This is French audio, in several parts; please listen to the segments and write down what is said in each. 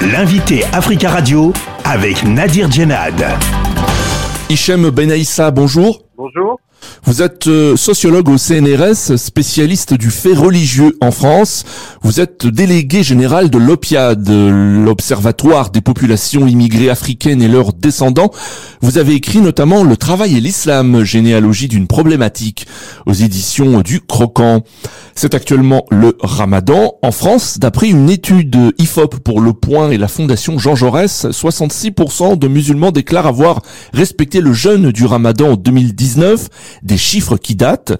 L'invité Africa Radio avec Nadir Djenad. Hichem Benaïssa, bonjour. Bonjour. Vous êtes euh, sociologue au CNRS, spécialiste du fait religieux en France. Vous êtes délégué général de l'OPIAD, l'Observatoire des populations immigrées africaines et leurs descendants. Vous avez écrit notamment Le travail et l'islam, généalogie d'une problématique aux éditions du Croquant. C'est actuellement le Ramadan en France. D'après une étude IFOP pour Le Point et la Fondation Jean Jaurès, 66% de musulmans déclarent avoir respecté le jeûne du Ramadan en 2019 des chiffres qui datent.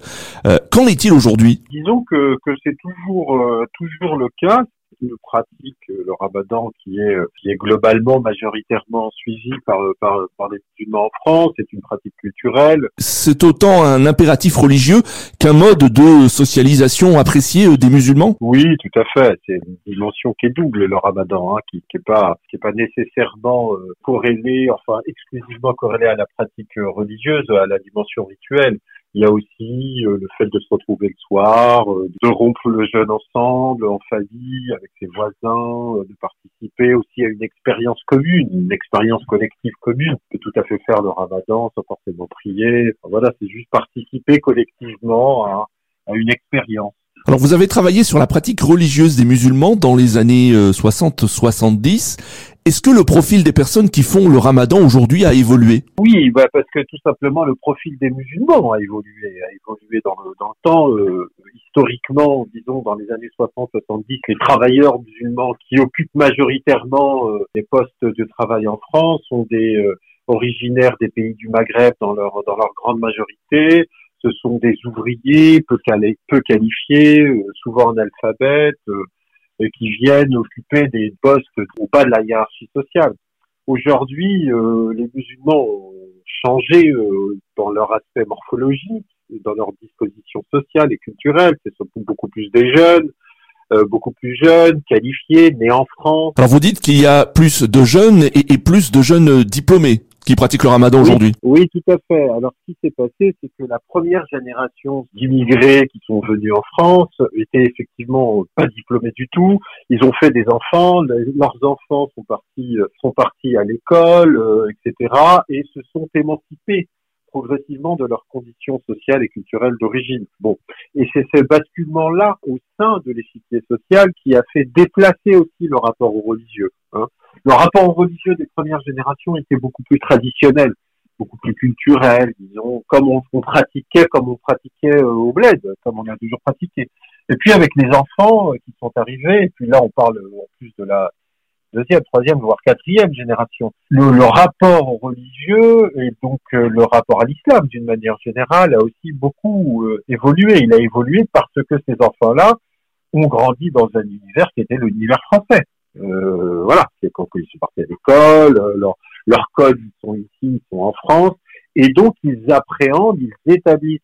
Euh, qu'en est-il aujourd'hui? Disons que, c'est toujours, euh, toujours le cas une pratique, euh, le ramadan, qui est, qui est globalement majoritairement suivie par, par, par les musulmans en France. C'est une pratique culturelle. C'est autant un impératif religieux qu'un mode de socialisation apprécié des musulmans? Oui, tout à fait. C'est une dimension qui est double, le ramadan, hein, qui n'est pas, qui est pas nécessairement corrélée, enfin exclusivement corrélée à la pratique religieuse, à la dimension rituelle. Il y a aussi euh, le fait de se retrouver le soir, euh, de rompre le jeûne ensemble, en famille, avec ses voisins, euh, de participer aussi à une expérience commune, une expérience collective commune. On peut tout à fait faire le ramadan sans forcément prier. voilà, c'est juste participer collectivement à, à une expérience. Alors vous avez travaillé sur la pratique religieuse des musulmans dans les années 60-70 est-ce que le profil des personnes qui font le ramadan aujourd'hui a évolué Oui, bah parce que tout simplement le profil des musulmans a évolué, a évolué dans le, temps. Euh, historiquement, disons dans les années 60-70, les travailleurs musulmans qui occupent majoritairement euh, des postes de travail en France sont des euh, originaires des pays du Maghreb dans leur dans leur grande majorité. Ce sont des ouvriers peu, qualifiés, souvent analphabètes qui viennent occuper des postes au bas de la hiérarchie sociale. Aujourd'hui, euh, les musulmans ont changé euh, dans leur aspect morphologique, dans leur disposition sociale et culturelle. Ce sont beaucoup plus des jeunes, euh, beaucoup plus jeunes, qualifiés, nés en France. Alors vous dites qu'il y a plus de jeunes et plus de jeunes diplômés qui pratiquent le ramadan aujourd'hui. Oui, tout à fait. Alors, ce qui s'est passé, c'est que la première génération d'immigrés qui sont venus en France étaient effectivement pas diplômés du tout. Ils ont fait des enfants, leurs enfants sont partis, sont partis à l'école, euh, etc., et se sont émancipés progressivement de leurs conditions sociales et culturelles d'origine. Bon, et c'est ce basculement-là au sein de l'échiquier social qui a fait déplacer aussi le rapport au religieux. Hein. Le rapport religieux des premières générations était beaucoup plus traditionnel, beaucoup plus culturel, disons, comme on, pratiquait, comme on pratiquait euh, au bled, comme on a toujours pratiqué. Et puis avec les enfants euh, qui sont arrivés, et puis là on parle en plus de la deuxième, troisième, voire quatrième génération. Le, rapport au religieux et donc euh, le rapport à l'islam d'une manière générale a aussi beaucoup évolué. Il a évolué parce que ces enfants-là ont grandi dans un univers qui était l'univers français. Euh, voilà, c'est quand ils sont partis à l'école, euh, leurs leur codes ils sont ici, ils sont en France, et donc ils appréhendent, ils établissent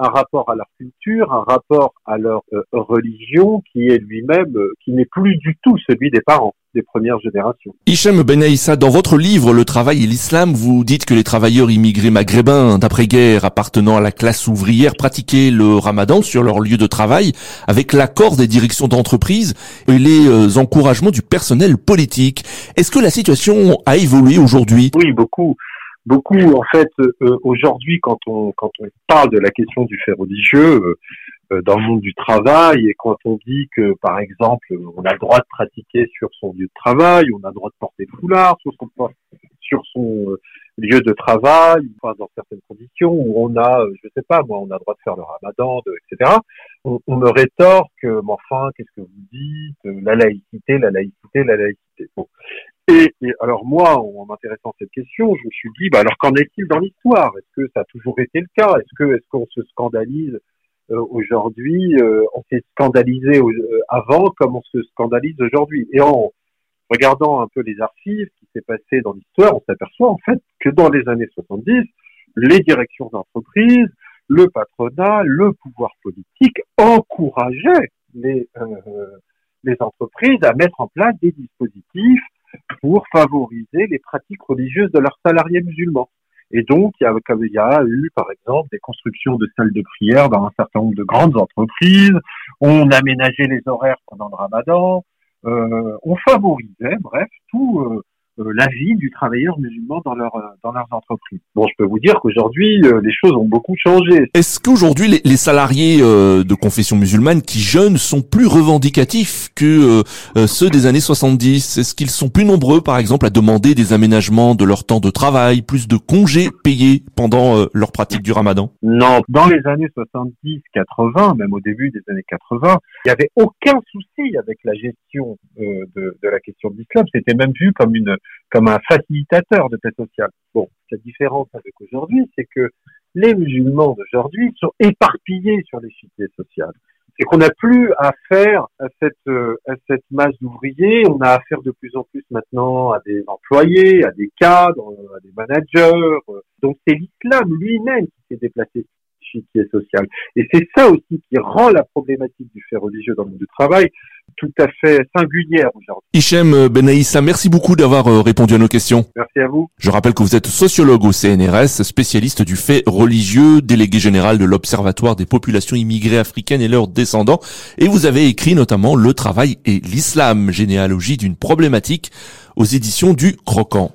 un rapport à leur culture, un rapport à leur euh, religion qui est lui-même, euh, qui n'est plus du tout celui des parents des premières générations. Hichem Benaïssa, dans votre livre Le travail et l'islam, vous dites que les travailleurs immigrés maghrébins d'après-guerre appartenant à la classe ouvrière pratiquaient le ramadan sur leur lieu de travail avec l'accord des directions d'entreprise et les euh, encouragements du personnel politique. Est-ce que la situation a évolué aujourd'hui? Oui, beaucoup beaucoup en fait euh, aujourd'hui quand on quand on parle de la question du fait religieux euh, euh, dans le monde du travail et quand on dit que par exemple on a le droit de pratiquer sur son lieu de travail, on a le droit de porter le foulard sur son sur lieu de travail, dans certaines conditions où on a, je sais pas moi, on a le droit de faire le ramadan, etc. On, me rétorque, mais enfin, qu'est-ce que vous dites? La laïcité, la laïcité, la laïcité. Et, alors moi, en m'intéressant à cette question, je me suis dit, bah alors qu'en est-il dans l'histoire? Est-ce que ça a toujours été le cas? Est-ce que est-ce qu'on se scandalise euh, aujourd'hui euh, On s'est scandalisé euh, avant comme on se scandalise aujourd'hui? Et en regardant un peu les archives, ce qui s'est passé dans l'histoire, on s'aperçoit en fait que dans les années 70, les directions d'entreprise, le patronat, le pouvoir politique encourageaient les les entreprises à mettre en place des dispositifs pour favoriser les pratiques religieuses de leurs salariés musulmans. Et donc, il y, a, eu, par exemple, des constructions de salles de prière dans un certain nombre de grandes entreprises. On aménageait les horaires pendant le ramadan. on favorisait, bref, tout euh, la vie du travailleur musulman dans leur euh, dans leurs entreprises. Bon, je peux vous dire qu'aujourd'hui euh, les choses ont beaucoup changé. Est-ce qu'aujourd'hui les, les, salariés de confession musulmane qui jeûnent sont plus revendicatifs que ceux des années 70 Est-ce qu'ils sont plus nombreux par exemple à demander des aménagements de leur temps de travail, plus de congés payés pendant leur pratique du Ramadan? Non, dans les années 70, 80, même au début des années 80, il n'y avait aucun souci avec la gestion de, de la question de l'islam. C'était même vu comme une comme un facilitateur de paix sociale. Bon, la différence avec aujourd'hui, c'est que les musulmans d'aujourd'hui sont éparpillés sur les cités sociales. C'est qu'on n'a plus affaire à cette, euh, à cette masse d'ouvriers, on a affaire de plus en plus maintenant à des employés, à des cadres, à des managers. Donc c'est l'islam lui-même qui s'est déplacé Et c'est ça aussi qui rend la problématique du fait religieux dans le monde du travail tout à fait singulière aujourd'hui. Hichem Benaïssa, merci beaucoup d'avoir euh, répondu à nos questions. Merci à vous. Je rappelle que vous êtes sociologue au CNRS, spécialiste du fait religieux, délégué général de l'Observatoire des populations immigrées africaines et leurs descendants, et vous avez écrit notamment Le travail et l'islam, généalogie d'une problématique aux éditions du Croquant.